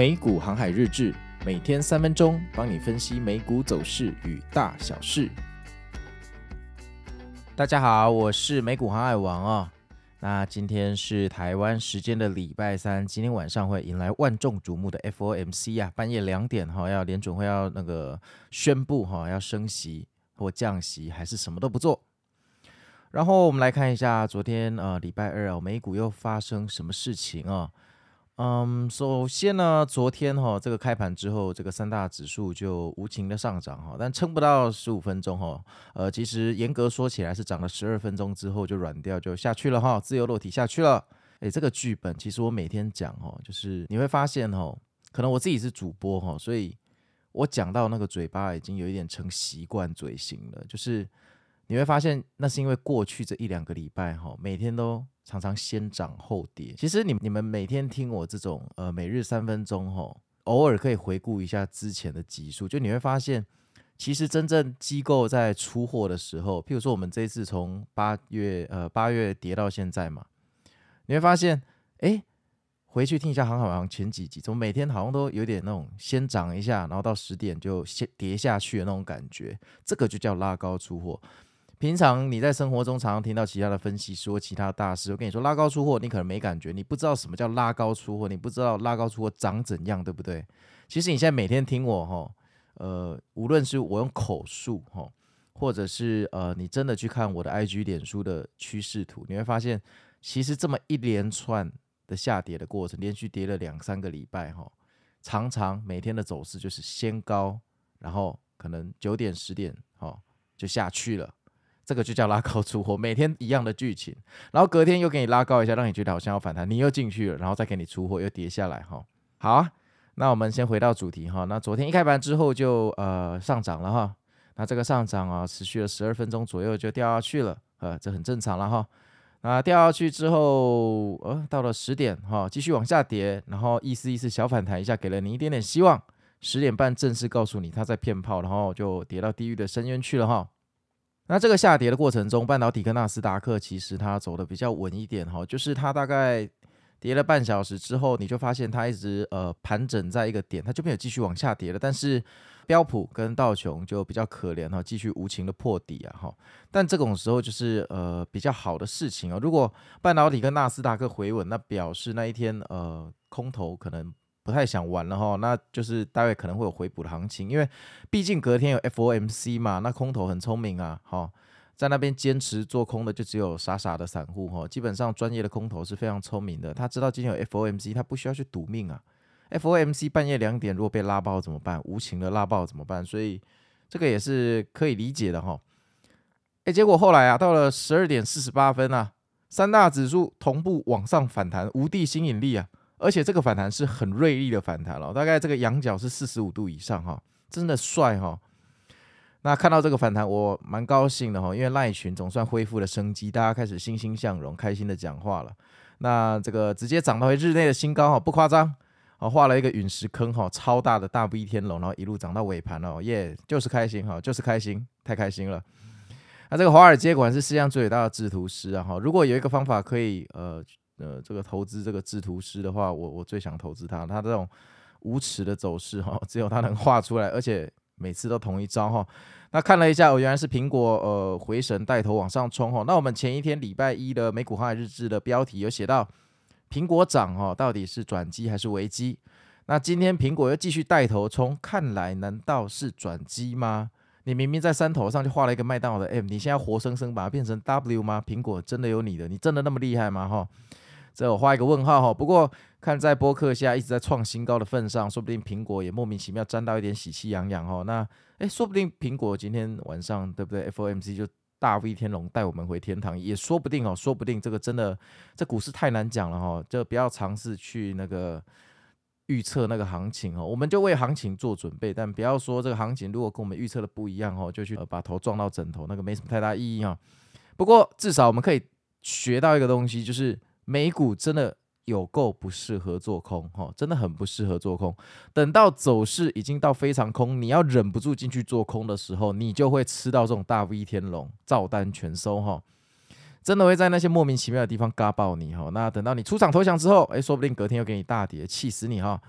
美股航海日志，每天三分钟，帮你分析美股走势与大小事。大家好，我是美股航海王啊、哦。那今天是台湾时间的礼拜三，今天晚上会迎来万众瞩目的 FOMC 啊，半夜两点哈，要联准会要那个宣布哈，要升息或降息，还是什么都不做。然后我们来看一下昨天呃礼拜二啊，美股又发生什么事情啊？嗯，首先呢，昨天哈、这个开盘之后，这个三大指数就无情的上涨哈，但撑不到十五分钟哈，呃，其实严格说起来是涨了十二分钟之后就软掉就下去了哈，自由落体下去了。诶，这个剧本其实我每天讲哈，就是你会发现哈，可能我自己是主播哈，所以我讲到那个嘴巴已经有一点成习惯嘴型了，就是你会发现那是因为过去这一两个礼拜哈，每天都。常常先涨后跌。其实你你们每天听我这种呃每日三分钟吼，偶尔可以回顾一下之前的集数，就你会发现，其实真正机构在出货的时候，譬如说我们这一次从八月呃八月跌到现在嘛，你会发现，哎，回去听一下航海王前几集，怎么每天好像都有点那种先涨一下，然后到十点就先跌下去的那种感觉，这个就叫拉高出货。平常你在生活中常常听到其他的分析师或其他大师，我跟你说拉高出货，你可能没感觉，你不知道什么叫拉高出货，你不知道拉高出货长怎样，对不对？其实你现在每天听我哈，呃，无论是我用口述哈，或者是呃，你真的去看我的 IG 脸书的趋势图，你会发现，其实这么一连串的下跌的过程，连续跌了两三个礼拜哈，常常每天的走势就是先高，然后可能九点十点哈就下去了。这个就叫拉高出货，每天一样的剧情，然后隔天又给你拉高一下，让你觉得好像要反弹，你又进去了，然后再给你出货，又跌下来哈。好啊，那我们先回到主题哈。那昨天一开盘之后就呃上涨了哈，那这个上涨啊持续了十二分钟左右就掉下去了，呃，这很正常了哈。那掉下去之后，呃，到了十点哈，继续往下跌，然后意思意思小反弹一下，给了你一点点希望。十点半正式告诉你他在骗炮，然后就跌到地狱的深渊去了哈。那这个下跌的过程中，半导体跟纳斯达克其实它走的比较稳一点哈，就是它大概跌了半小时之后，你就发现它一直呃盘整在一个点，它就没有继续往下跌了。但是标普跟道琼就比较可怜哈，继续无情的破底啊哈。但这种时候就是呃比较好的事情啊，如果半导体跟纳斯达克回稳，那表示那一天呃空头可能。不太想玩了哈，那就是大概可能会有回补的行情，因为毕竟隔天有 FOMC 嘛，那空头很聪明啊，哈，在那边坚持做空的就只有傻傻的散户哈，基本上专业的空头是非常聪明的，他知道今天有 FOMC，他不需要去赌命啊，FOMC 半夜两点如果被拉爆怎么办？无情的拉爆怎么办？所以这个也是可以理解的哈。哎，结果后来啊，到了十二点四十八分啊，三大指数同步往上反弹，无地心引力啊。而且这个反弹是很锐利的反弹了，大概这个仰角是四十五度以上哈，真的帅哈。那看到这个反弹，我蛮高兴的哈，因为赖群总算恢复了生机，大家开始欣欣向荣，开心的讲话了。那这个直接涨到日内的新高哈，不夸张啊，画了一个陨石坑哈，超大的大 V 天龙，然后一路涨到尾盘了，耶，就是开心哈，就是开心，太开心了。那这个华尔街果然是世界上最伟大的制图师啊哈，如果有一个方法可以呃。呃，这个投资这个制图师的话，我我最想投资他。他这种无耻的走势哈，只有他能画出来，而且每次都同一招哈。那看了一下，我原来是苹果呃回神带头往上冲哈。那我们前一天礼拜一的美股航海日志的标题有写到，苹果涨哈，到底是转机还是危机？那今天苹果又继续带头冲，看来难道是转机吗？你明明在山头上就画了一个麦当劳的 M，你现在活生生把它变成 W 吗？苹果真的有你的？你真的那么厉害吗？哈？这我画一个问号哈，不过看在波克夏一直在创新高的份上，说不定苹果也莫名其妙沾到一点喜气洋洋哈。那诶，说不定苹果今天晚上对不对？FOMC 就大 V 天龙带我们回天堂，也说不定哦，说不定这个真的这股市太难讲了哈，就不要尝试去那个预测那个行情哦。我们就为行情做准备，但不要说这个行情如果跟我们预测的不一样哦，就去把头撞到枕头，那个没什么太大意义哈。不过至少我们可以学到一个东西，就是。美股真的有够不适合做空，哈，真的很不适合做空。等到走势已经到非常空，你要忍不住进去做空的时候，你就会吃到这种大 V 天龙，照单全收，哈，真的会在那些莫名其妙的地方嘎爆你，哈。那等到你出场投降之后，诶，说不定隔天又给你大跌，气死你，哈。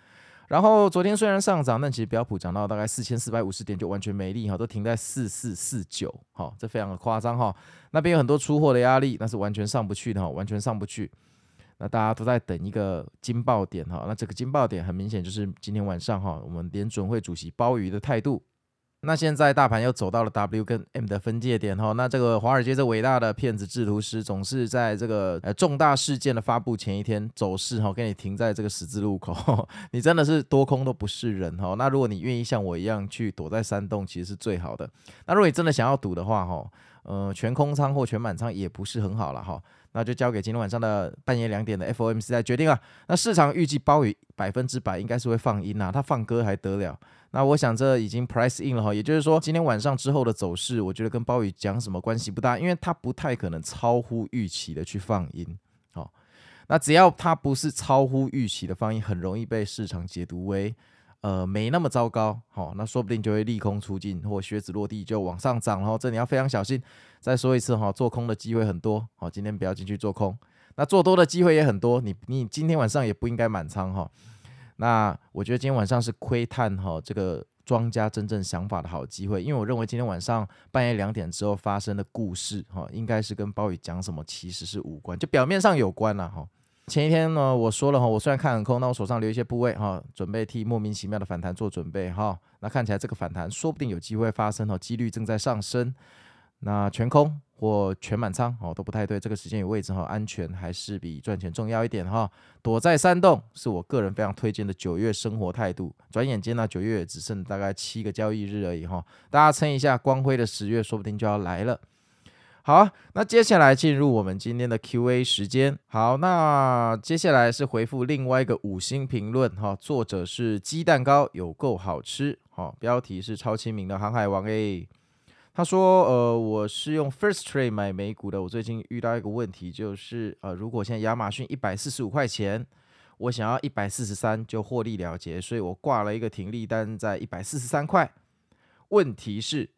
然后昨天虽然上涨，但其实标普涨到大概四千四百五十点就完全没力哈，都停在四四四九哈，这非常的夸张哈。那边有很多出货的压力，那是完全上不去的哈，完全上不去。那大家都在等一个惊爆点哈，那这个惊爆点很明显就是今天晚上哈，我们联准会主席鲍鱼的态度。那现在大盘又走到了 W 跟 M 的分界点哈，那这个华尔街这伟大的骗子制图师总是在这个呃重大事件的发布前一天走势哈，给你停在这个十字路口，你真的是多空都不是人哈。那如果你愿意像我一样去躲在山洞，其实是最好的。那如果你真的想要赌的话哈，呃，全空仓或全满仓也不是很好了哈。那就交给今天晚上的半夜两点的 FOMC 来决定啊。那市场预计鲍尔百分之百应该是会放鹰呐，他放鸽还得了？那我想这已经 price in 了哈，也就是说今天晚上之后的走势，我觉得跟鲍宇讲什么关系不大，因为他不太可能超乎预期的去放音。好，那只要他不是超乎预期的放音，很容易被市场解读为呃没那么糟糕。好，那说不定就会利空出尽或靴子落地就往上涨，然后这你要非常小心。再说一次哈，做空的机会很多。好，今天不要进去做空。那做多的机会也很多，你你今天晚上也不应该满仓哈。那我觉得今天晚上是窥探哈这个庄家真正想法的好机会，因为我认为今天晚上半夜两点之后发生的故事哈，应该是跟鲍宇讲什么其实是无关，就表面上有关了哈。前一天呢，我说了哈，我虽然看很空，那我手上留一些部位哈，准备替莫名其妙的反弹做准备哈。那看起来这个反弹说不定有机会发生哈，几率正在上升。那全空或全满仓哦都不太对，这个时间与位置哈，安全还是比赚钱重要一点哈。躲在山洞是我个人非常推荐的九月生活态度。转眼间呢，九月只剩大概七个交易日而已哈，大家撑一下，光辉的十月说不定就要来了。好，那接下来进入我们今天的 Q&A 时间。好，那接下来是回复另外一个五星评论哈，作者是鸡蛋糕有够好吃，好，标题是超亲民的航海王 A。他说：“呃，我是用 First Trade 买美股的。我最近遇到一个问题，就是呃，如果现在亚马逊一百四十五块钱，我想要一百四十三就获利了结，所以我挂了一个停利单在一百四十三块。问题是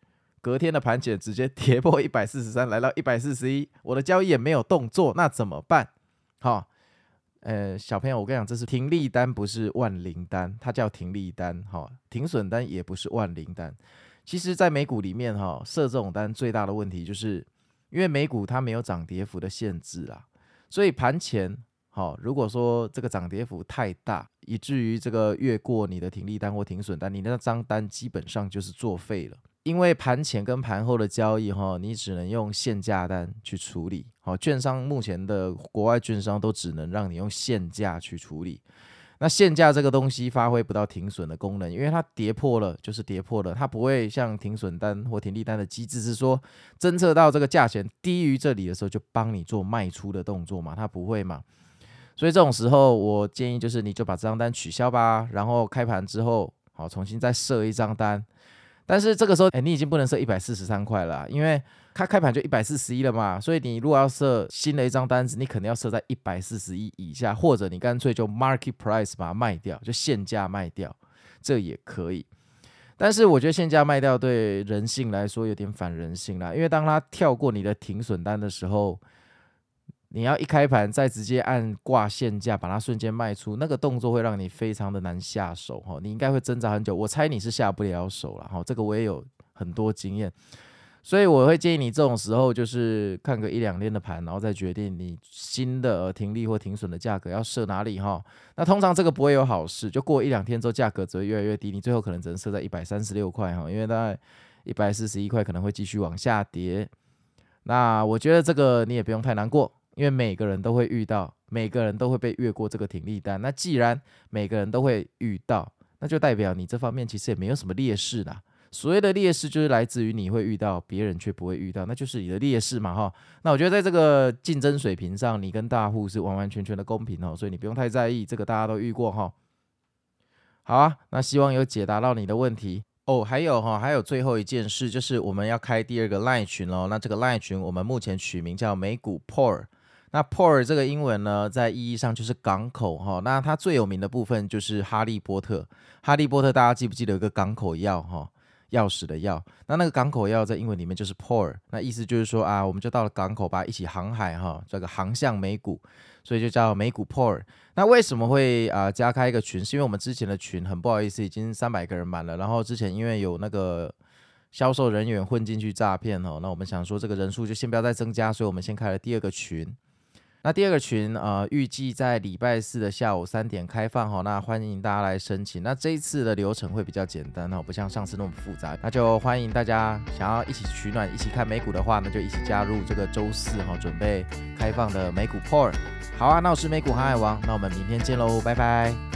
隔天的盘前直接跌破一百四十三，来到一百四十一，我的交易也没有动作，那怎么办？好，呃，小朋友，我跟你讲，这是停利单，不是万灵单，它叫停利单。好，停损单也不是万灵单。”其实，在美股里面，哈设这种单最大的问题，就是因为美股它没有涨跌幅的限制啊，所以盘前，哈如果说这个涨跌幅太大，以至于这个越过你的停利单或停损单，你那张单基本上就是作废了。因为盘前跟盘后的交易，哈，你只能用限价单去处理，好，券商目前的国外券商都只能让你用限价去处理。那限价这个东西发挥不到停损的功能，因为它跌破了就是跌破了，它不会像停损单或停利单的机制是说侦测到这个价钱低于这里的时候就帮你做卖出的动作嘛，它不会嘛。所以这种时候我建议就是你就把这张单取消吧，然后开盘之后好重新再设一张单。但是这个时候，哎，你已经不能设一百四十三块了，因为它开盘就一百四十一了嘛。所以你如果要设新的一张单子，你肯定要设在一百四十一以下，或者你干脆就 market price 把它卖掉，就限价卖掉，这也可以。但是我觉得限价卖掉对人性来说有点反人性啦，因为当它跳过你的停损单的时候。你要一开盘再直接按挂限价，把它瞬间卖出，那个动作会让你非常的难下手哈，你应该会挣扎很久。我猜你是下不了手了哈，这个我也有很多经验，所以我会建议你这种时候就是看个一两天的盘，然后再决定你新的停利或停损的价格要设哪里哈。那通常这个不会有好事，就过一两天之后价格只会越来越低，你最后可能只能设在一百三十六块哈，因为大概一百四十一块可能会继续往下跌。那我觉得这个你也不用太难过。因为每个人都会遇到，每个人都会被越过这个停利单。那既然每个人都会遇到，那就代表你这方面其实也没有什么劣势啦。所谓的劣势就是来自于你会遇到，别人却不会遇到，那就是你的劣势嘛哈。那我觉得在这个竞争水平上，你跟大户是完完全全的公平哦，所以你不用太在意这个，大家都遇过哈。好啊，那希望有解答到你的问题哦。还有哈，还有最后一件事，就是我们要开第二个 Line 群喽。那这个 Line 群我们目前取名叫美股 Poor。那 port 这个英文呢，在意义上就是港口哈。那它最有名的部分就是哈利波特。哈利波特大家记不记得有个港口药哈？钥匙的钥。那那个港口药在英文里面就是 port，那意思就是说啊，我们就到了港口吧，一起航海哈，这个航向美股，所以就叫美股 port。那为什么会啊加开一个群？是因为我们之前的群很不好意思，已经三百个人满了。然后之前因为有那个销售人员混进去诈骗哦，那我们想说这个人数就先不要再增加，所以我们先开了第二个群。那第二个群呃，预计在礼拜四的下午三点开放哈，那欢迎大家来申请。那这一次的流程会比较简单哈，不像上次那么复杂。那就欢迎大家想要一起取暖、一起看美股的话，那就一起加入这个周四哈准备开放的美股 p o r。好啊，那我是美股航海王，那我们明天见喽，拜拜。